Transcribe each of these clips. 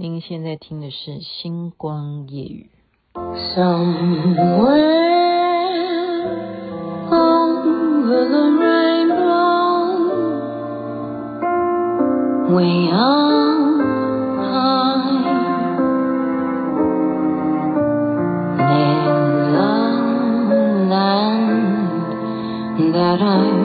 您现在听的是《星光夜语》。睡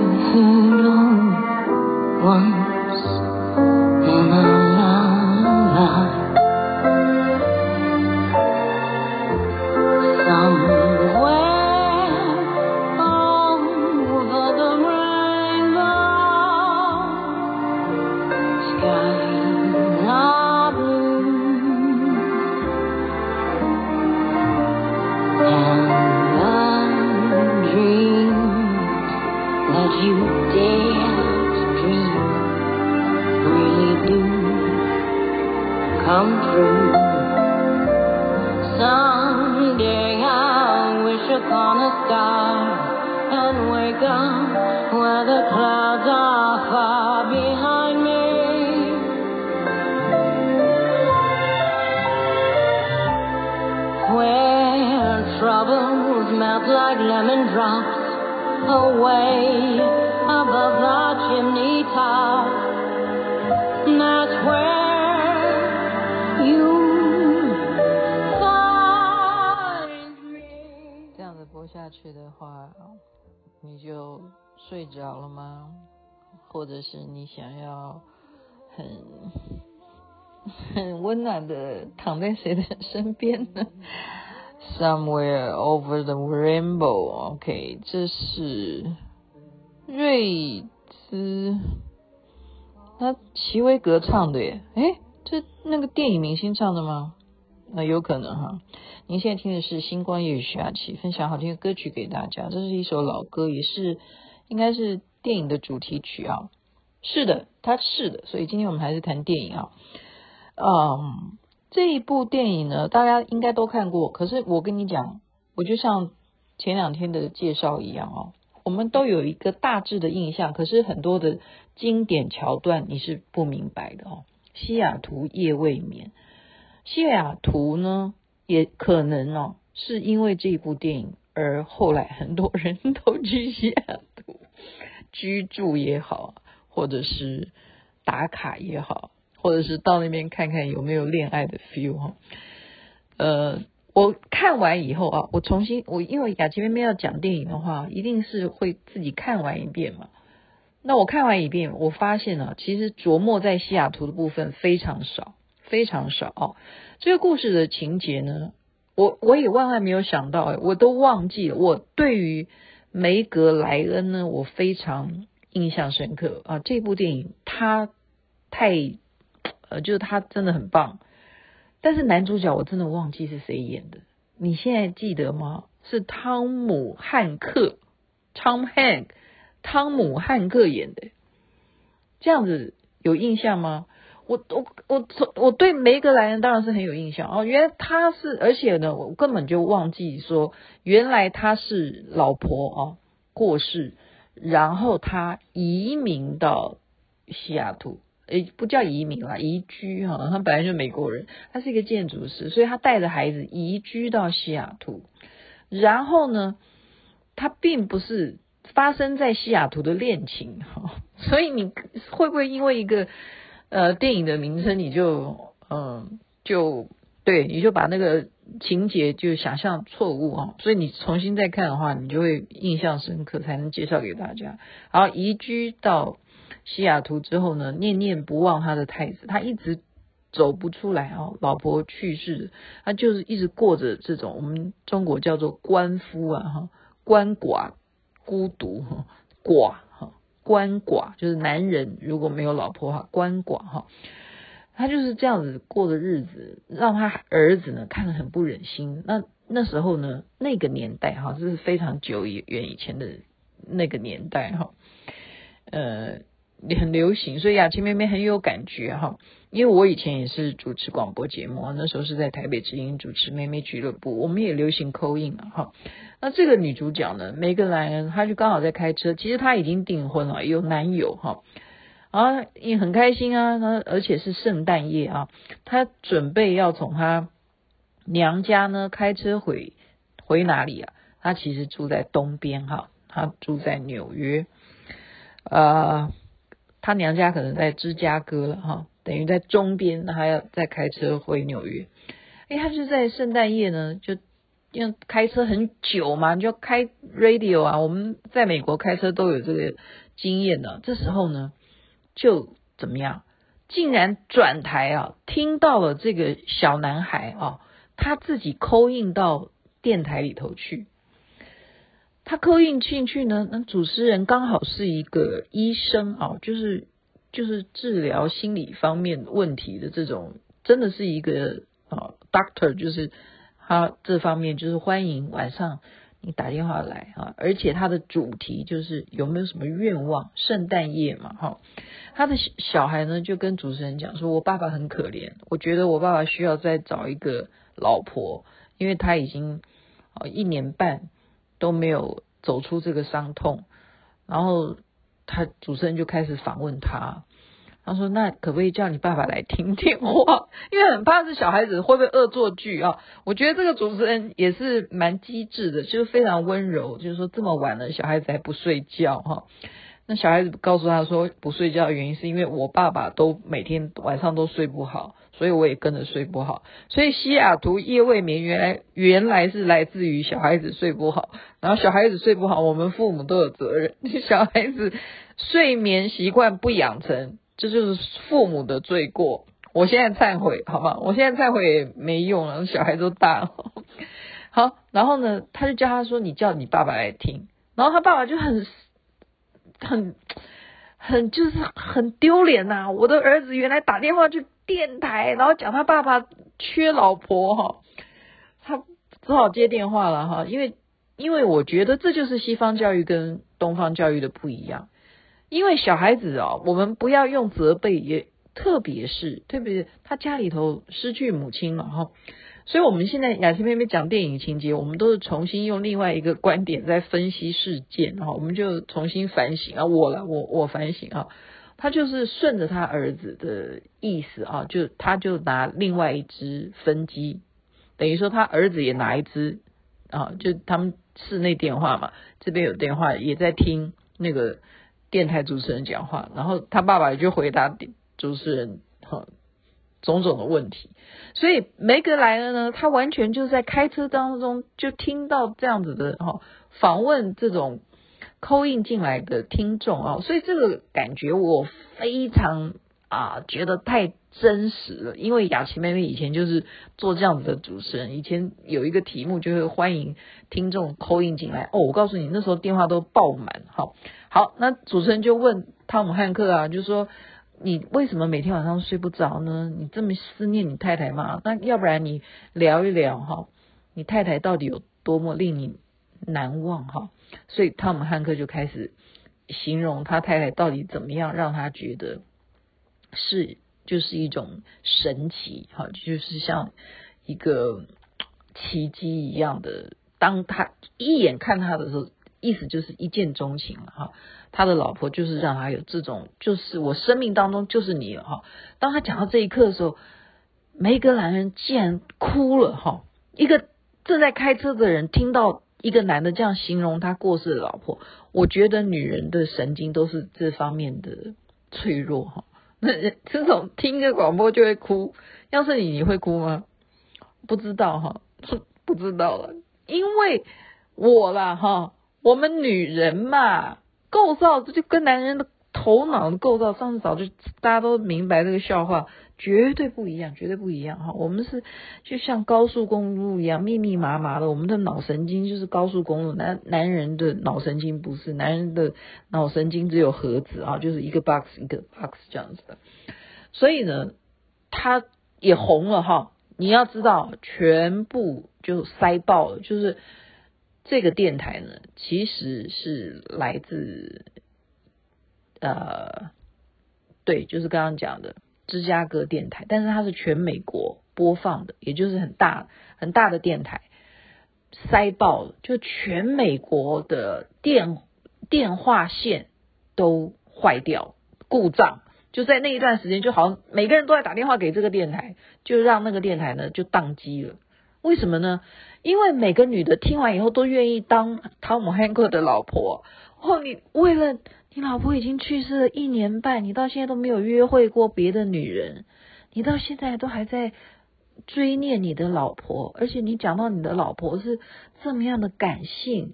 或者是你想要很很温暖的躺在谁的 身边呢？Somewhere over the rainbow，OK，这是瑞兹，他齐威格唱的耶，诶，这那个电影明星唱的吗？那有可能哈。您现在听的是星光夜雨下起分享好听的歌曲给大家，这是一首老歌，也是。应该是电影的主题曲啊，是的，它是的，所以今天我们还是谈电影啊。嗯，这一部电影呢，大家应该都看过。可是我跟你讲，我就像前两天的介绍一样哦，我们都有一个大致的印象，可是很多的经典桥段你是不明白的哦。西雅图夜未眠，西雅图呢，也可能哦，是因为这一部电影而后来很多人都去西雅。居住也好，或者是打卡也好，或者是到那边看看有没有恋爱的 feel 哈。呃，我看完以后啊，我重新我因为雅琪妹妹要讲电影的话，一定是会自己看完一遍嘛。那我看完一遍，我发现啊，其实琢磨在西雅图的部分非常少，非常少哦。这个故事的情节呢，我我也万万没有想到诶，我都忘记了。我对于梅格莱恩呢，我非常印象深刻啊！这部电影他太呃，就是他真的很棒，但是男主角我真的忘记是谁演的，你现在记得吗？是汤姆汉克，Tom h a n k 汤姆汉克演的，这样子有印象吗？我我我从我对梅格莱恩当然是很有印象哦，原来他是，而且呢，我根本就忘记说，原来他是老婆哦过世，然后他移民到西雅图，诶，不叫移民啦，移居哈，他本来就美国人，他是一个建筑师，所以他带着孩子移居到西雅图，然后呢，他并不是发生在西雅图的恋情哈，所以你会不会因为一个？呃，电影的名称你就嗯、就对，你就把那个情节就想象错误啊，所以你重新再看的话，你就会印象深刻，才能介绍给大家。好，移居到西雅图之后呢，念念不忘他的太子，他一直走不出来啊，老婆去世，他就是一直过着这种我们中国叫做鳏夫啊哈，鳏寡孤独哈寡。鳏寡就是男人如果没有老婆哈，鳏寡哈，他就是这样子过的日子，让他儿子呢看得很不忍心。那那时候呢，那个年代哈，这是非常久远以前的那个年代哈，呃，很流行，所以雅琪妹妹很有感觉哈。因为我以前也是主持广播节目，那时候是在台北之音主持妹妹俱乐部，我们也流行 call in 啊哈。那这个女主角呢，梅格莱恩，她就刚好在开车，其实她已经订婚了，有男友哈。啊，也很开心啊，她而且是圣诞夜啊，她准备要从她娘家呢开车回回哪里啊？她其实住在东边哈，她住在纽约，呃，他娘家可能在芝加哥了哈，等于在中边，他要再开车回纽约。哎，他就在圣诞夜呢，就因为开车很久嘛，就开 radio 啊。我们在美国开车都有这个经验的。这时候呢，就怎么样？竟然转台啊，听到了这个小男孩啊，他自己扣印到电台里头去。他 call in 进去呢，那主持人刚好是一个医生啊，就是就是治疗心理方面问题的这种，真的是一个。啊，Doctor 就是他这方面就是欢迎晚上你打电话来啊，而且他的主题就是有没有什么愿望？圣诞夜嘛，哈，他的小孩呢就跟主持人讲说：“我爸爸很可怜，我觉得我爸爸需要再找一个老婆，因为他已经啊一年半都没有走出这个伤痛。”然后他主持人就开始访问他。他说：“那可不可以叫你爸爸来听电话？因为很怕是小孩子会不会恶作剧啊？我觉得这个主持人也是蛮机智的，就是非常温柔。就是说这么晚了，小孩子还不睡觉哈。那小孩子告诉他说不睡觉的原因是因为我爸爸都每天晚上都睡不好，所以我也跟着睡不好。所以西雅图夜未眠原来原来是来自于小孩子睡不好，然后小孩子睡不好，我们父母都有责任。小孩子睡眠习惯不养成。”这就是父母的罪过，我现在忏悔，好吗？我现在忏悔也没用了，小孩都大了。好，然后呢，他就叫他说：“你叫你爸爸来听。”然后他爸爸就很、很、很，就是很丢脸呐！我的儿子原来打电话去电台，然后讲他爸爸缺老婆哈，他只好接电话了哈，因为因为我觉得这就是西方教育跟东方教育的不一样。因为小孩子啊，我们不要用责备，也特别是特别是他家里头失去母亲了哈，所以我们现在雅琪妹妹讲电影情节，我们都是重新用另外一个观点在分析事件哈，我们就重新反省啊，我了我我反省啊，他就是顺着他儿子的意思啊，就他就拿另外一只分机，等于说他儿子也拿一只啊，就他们室内电话嘛，这边有电话也在听那个。电台主持人讲话，然后他爸爸也就回答主持人哈种种的问题，所以梅格莱恩呢，他完全就是在开车当中就听到这样子的哈访问这种扣印进来的听众啊，所以这个感觉我非常啊觉得太真实了，因为雅琪妹妹以前就是做这样子的主持人，以前有一个题目就是欢迎听众扣印进来哦，我告诉你那时候电话都爆满哈。好，那主持人就问汤姆汉克啊，就说你为什么每天晚上睡不着呢？你这么思念你太太吗？那要不然你聊一聊哈，你太太到底有多么令你难忘哈？所以汤姆汉克就开始形容他太太到底怎么样让他觉得是就是一种神奇哈，就是像一个奇迹一样的。当他一眼看他的时候。意思就是一见钟情了哈，他的老婆就是让他有这种，就是我生命当中就是你了哈。当他讲到这一刻的时候，梅格兰人竟然哭了哈。一个正在开车的人听到一个男的这样形容他过世的老婆，我觉得女人的神经都是这方面的脆弱哈。那这种听个广播就会哭，要是你你会哭吗？不知道哈，不知道了，因为我啦哈。我们女人嘛，构造这就跟男人的头脑的构造，上次早就大家都明白这个笑话，绝对不一样，绝对不一样哈。我们是就像高速公路一样密密麻麻的，我们的脑神经就是高速公路，男男人的脑神经不是，男人的脑神经只有盒子啊，就是一个 box 一个 box 这样子的。所以呢，他也红了哈。你要知道，全部就塞爆了，就是。这个电台呢，其实是来自，呃，对，就是刚刚讲的芝加哥电台，但是它是全美国播放的，也就是很大很大的电台，塞爆了，就全美国的电电话线都坏掉故障，就在那一段时间，就好像每个人都在打电话给这个电台，就让那个电台呢就宕机了。为什么呢？因为每个女的听完以后都愿意当汤姆汉克的老婆。哦，你为了你老婆已经去世了一年半，你到现在都没有约会过别的女人，你到现在都还在追念你的老婆，而且你讲到你的老婆是这么样的感性，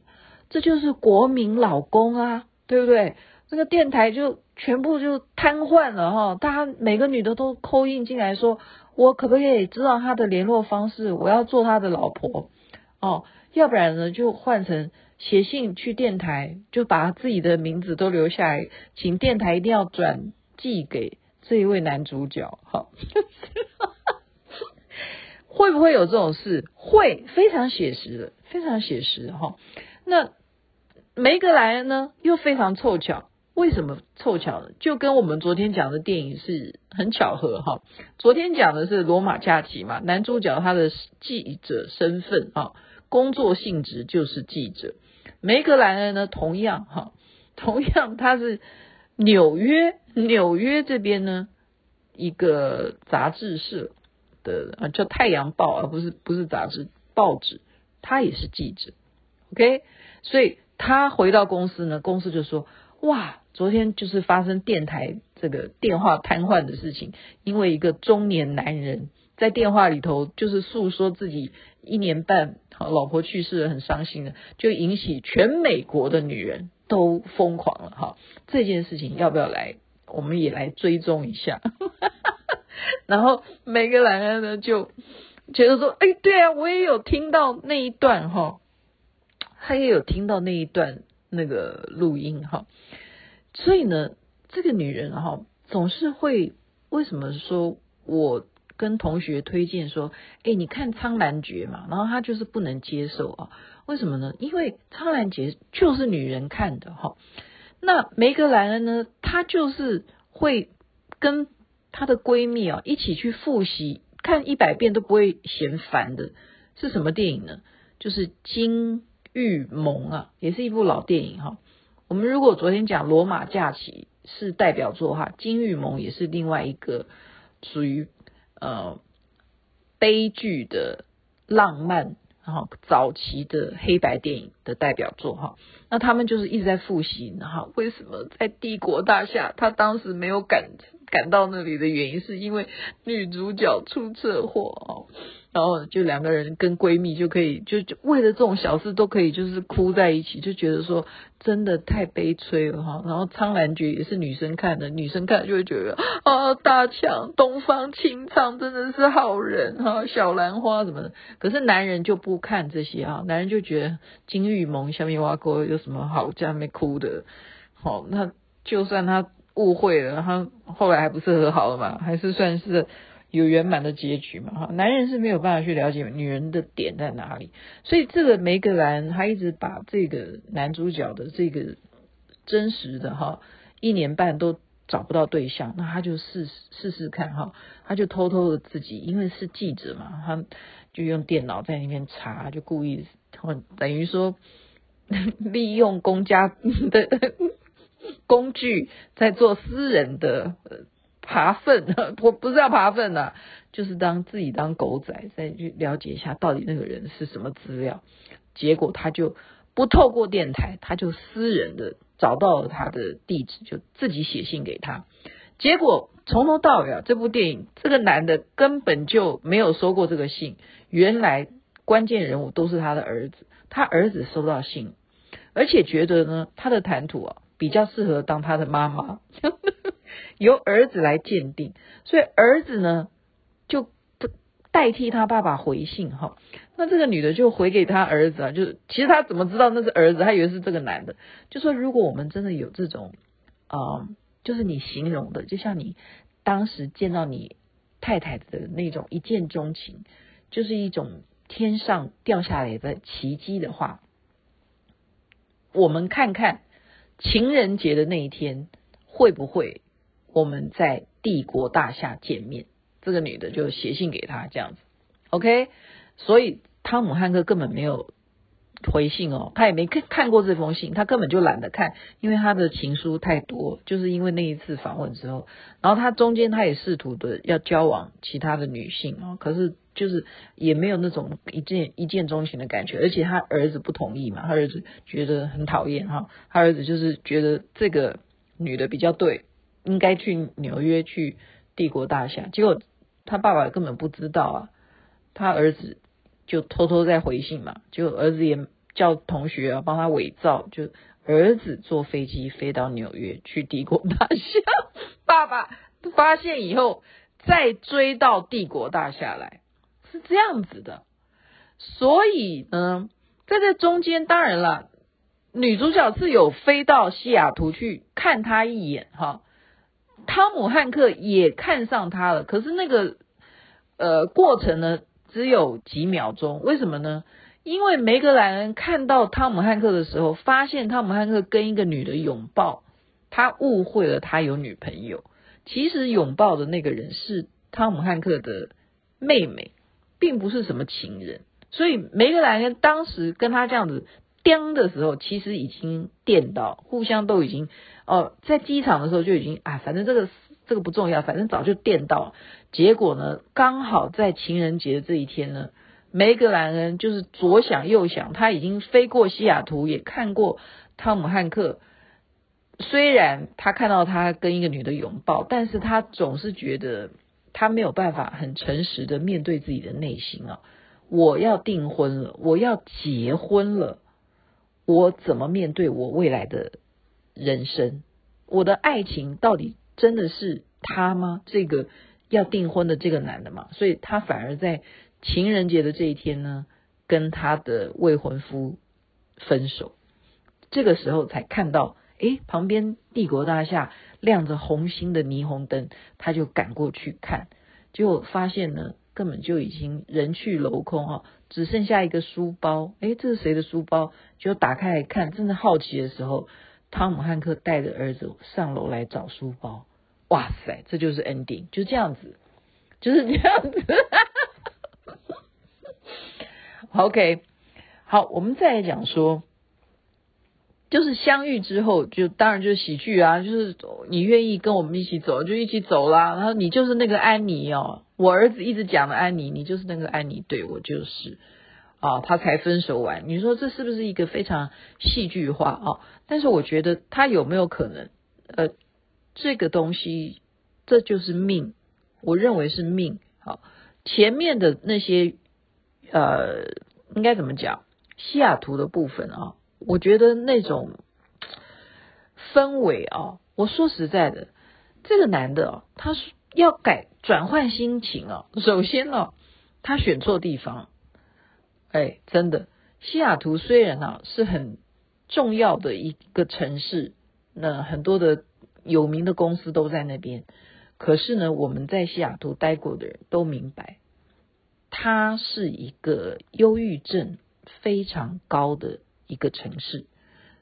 这就是国民老公啊，对不对？这个电台就全部就瘫痪了哈，大家每个女的都扣印进来说，我可不可以知道他的联络方式？我要做他的老婆哦，要不然呢就换成写信去电台，就把自己的名字都留下来，请电台一定要转寄给这一位男主角哈。会不会有这种事？会，非常写实的，非常写实哈。那梅格莱恩呢，又非常凑巧。为什么凑巧呢？就跟我们昨天讲的电影是很巧合哈。昨天讲的是罗马假期嘛，男主角他的记者身份啊，工作性质就是记者。梅格莱恩呢，同样哈，同样他是纽约纽约这边呢一个杂志社的啊，叫《太阳报》，而不是不是杂志报纸，他也是记者。OK，所以他回到公司呢，公司就说哇。昨天就是发生电台这个电话瘫痪的事情，因为一个中年男人在电话里头就是诉说自己一年半好老婆去世了，很伤心的，就引起全美国的女人都疯狂了哈。这件事情要不要来？我们也来追踪一下。然后梅格莱恩呢就觉得说，哎，对啊，我也有听到那一段哈，他也有听到那一段那个录音哈。所以呢，这个女人哈，总是会为什么说我跟同学推荐说，哎，你看《苍兰诀》嘛，然后她就是不能接受啊？为什么呢？因为《苍兰诀》就是女人看的哈。那梅格莱恩呢，她就是会跟她的闺蜜啊一起去复习，看一百遍都不会嫌烦的。是什么电影呢？就是《金玉盟》啊，也是一部老电影哈。我们如果昨天讲《罗马假期》是代表作哈，《金玉盟》也是另外一个属于呃悲剧的浪漫，然后早期的黑白电影的代表作哈。那他们就是一直在复习，然后为什么在帝国大厦他当时没有赶赶到那里的原因，是因为女主角出车祸。然后就两个人跟闺蜜就可以就就为了这种小事都可以就是哭在一起，就觉得说真的太悲催了哈。然后《苍兰诀》也是女生看的，女生看就会觉得啊，大强东方青苍真的是好人哈，小兰花什么的。可是男人就不看这些啊，男人就觉得金玉盟下面挖沟有什么好在那边哭的？好，那就算他误会了，他后来还不是和好了嘛，还是算是。有圆满的结局嘛？哈，男人是没有办法去了解女人的点在哪里，所以这个梅格兰他一直把这个男主角的这个真实的哈，一年半都找不到对象，那他就试试试看哈，他就偷偷的自己，因为是记者嘛，他就用电脑在那边查，就故意等于说 利用公家的 工具在做私人的。爬粪，我不是要爬粪的，就是当自己当狗仔，再去了解一下到底那个人是什么资料。结果他就不透过电台，他就私人的找到了他的地址，就自己写信给他。结果从头到尾啊，这部电影这个男的根本就没有收过这个信。原来关键人物都是他的儿子，他儿子收到信，而且觉得呢，他的谈吐啊比较适合当他的妈妈。由儿子来鉴定，所以儿子呢就代替他爸爸回信哈。那这个女的就回给他儿子啊，就是其实他怎么知道那是儿子？他以为是这个男的。就说如果我们真的有这种啊、就是你形容的，就像你当时见到你太太的那种一见钟情，就是一种天上掉下来的奇迹的话，我们看看情人节的那一天会不会？我们在帝国大厦见面，这个女的就写信给他这样子，OK，所以汤姆汉克根本没有回信哦，他也没看看过这封信，他根本就懒得看，因为他的情书太多，就是因为那一次访问之后，然后他中间他也试图的要交往其他的女性哦，可是就是也没有那种一见一见钟情的感觉，而且他儿子不同意嘛，他儿子觉得很讨厌哈，他儿子就是觉得这个女的比较对，应该去纽约去帝国大厦，结果他爸爸根本不知道啊，他儿子。就偷偷在回信嘛，就儿子也叫同学啊帮他伪造，就儿子坐飞机飞到纽约去帝国大厦，爸爸发现以后再追到帝国大厦来，是这样子的。所以呢，在这中间，当然了，女主角是有飞到西雅图去看他一眼哈，汤姆汉克也看上他了，可是那个呃过程呢？只有几秒钟，为什么呢？因为梅格莱恩看到汤姆汉克的时候，发现汤姆汉克跟一个女的拥抱，他误会了他有女朋友。其实拥抱的那个人是汤姆汉克的妹妹，并不是什么情人。所以梅格莱恩当时跟他这样子颠的时候，其实已经电到，互相都已经哦，在机场的时候就已经啊，反正这个。这个不重要，反正早就电到。结果呢，刚好在情人节这一天呢，梅格兰恩就是左想右想，他已经飞过西雅图，也看过汤姆汉克。虽然他看到他跟一个女的拥抱，但是他总是觉得他没有办法很诚实的面对自己的内心啊！我要订婚了，我要结婚了，我怎么面对我未来的人生？我的爱情到底？真的是他吗？这个要订婚的这个男的嘛，所以他反而在情人节的这一天呢，跟他的未婚夫分手。这个时候才看到，诶，旁边帝国大厦亮着红星的霓虹灯，他就赶过去看，结果发现呢，根本就已经人去楼空哈，只剩下一个书包。诶，这是谁的书包？就打开来看，正在好奇的时候，汤姆汉克带着儿子上楼来找书包。哇塞，这就是 ending，就这样子，就是这样子。OK，好，我们再来讲说，就是相遇之后，就当然就是喜剧啊，就是你愿意跟我们一起走，就一起走啦。然后你就是那个安妮哦，我儿子一直讲的安妮，你就是那个安妮，对，我就是啊，他才分手完。你说这是不是一个非常戏剧化啊？但是我觉得他有没有可能，呃？这个东西，这就是命，我认为是命。好，前面的那些，呃，应该怎么讲？西雅图的部分啊，我觉得那种氛围啊，我说实在的，这个男的啊，他是要改转换心情啊。首先呢，他选错地方，哎，真的，西雅图虽然啊是很重要的一个城市，那很多的。有名的公司都在那边，可是呢，我们在西雅图待过的人都明白，他是一个忧郁症非常高的一个城市，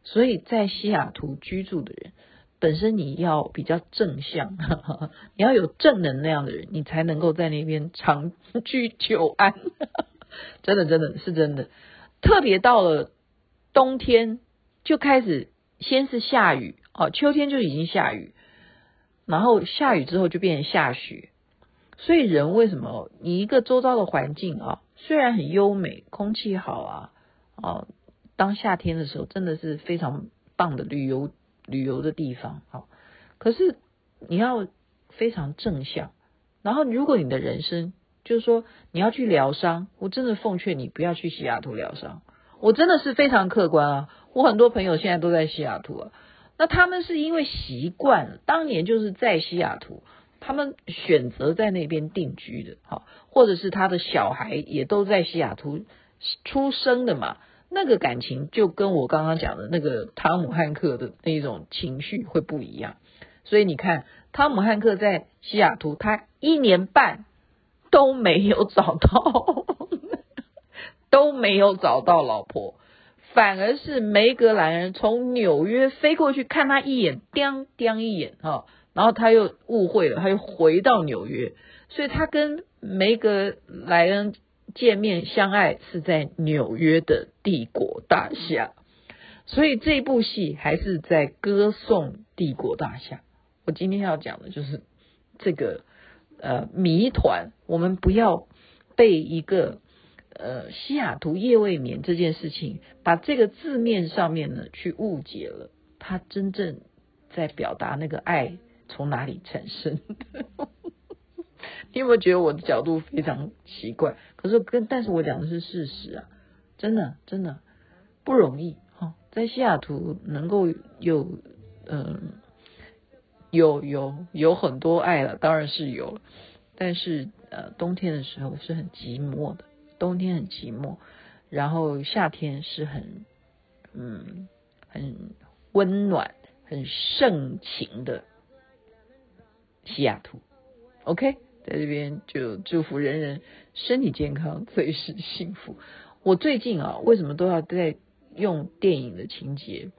所以在西雅图居住的人，本身你要比较正向，你要有正能量的人，你才能够在那边长居久安。真的，真的是真的，特别到了冬天就开始先是下雨。哦，秋天就已经下雨，然后下雨之后就变成下雪，所以人为什么你一个周遭的环境啊，虽然很优美，空气好啊，哦，当夏天的时候真的是非常棒的旅游旅游的地方啊，可是你要非常正向，然后如果你的人生就是说你要去疗伤，我真的奉劝你不要去西雅图疗伤，我真的是非常客观啊，我很多朋友现在都在西雅图啊。那他们是因为习惯了，当年就是在西雅图，他们选择在那边定居的，好，或者是他的小孩也都在西雅图出生的嘛，那个感情就跟我刚刚讲的那个汤姆汉克的那种情绪会不一样。所以你看，汤姆汉克在西雅图，他一年半都没有找到，都没有找到老婆。反而是梅格兰恩从纽约飞过去看他一眼，盯盯一眼哈，然后他又误会了，他又回到纽约，所以他跟梅格莱恩见面相爱是在纽约的帝国大厦，所以这部戏还是在歌颂帝国大厦。我今天要讲的就是这个呃谜团，我们不要被一个呃西雅图夜未眠这件事情，把这个字面上面呢去误解了，它真正在表达那个爱从哪里产生的。你有没有觉得我的角度非常奇怪？可是跟但是我讲的是事实啊，真的真的不容易哈，在西雅图能够有嗯有有有很多爱了，当然是有了，但是呃冬天的时候是很寂寞的，冬天很寂寞，然后夏天是很嗯很温暖、很盛情的西雅图，OK。在这边就祝福人人身体健康，随时幸福。我最近啊，为什么都要在用电影的情节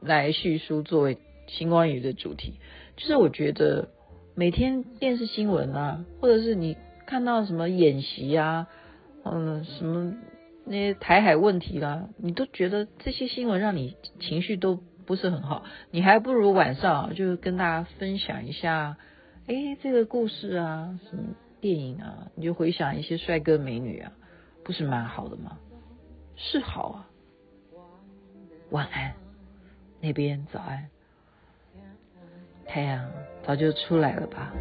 来叙述作为星光雨的主题？就是我觉得每天电视新闻啊，或者是你看到什么演习啊，嗯，什么那些台海问题啦、啊，你都觉得这些新闻让你情绪都不是很好，你还不如晚上啊，就跟大家分享一下。哎，这个故事啊，什么电影啊，你就回想一些帅哥美女啊，不是蛮好的吗？是好啊。晚安，那边早安，太阳早就出来了吧。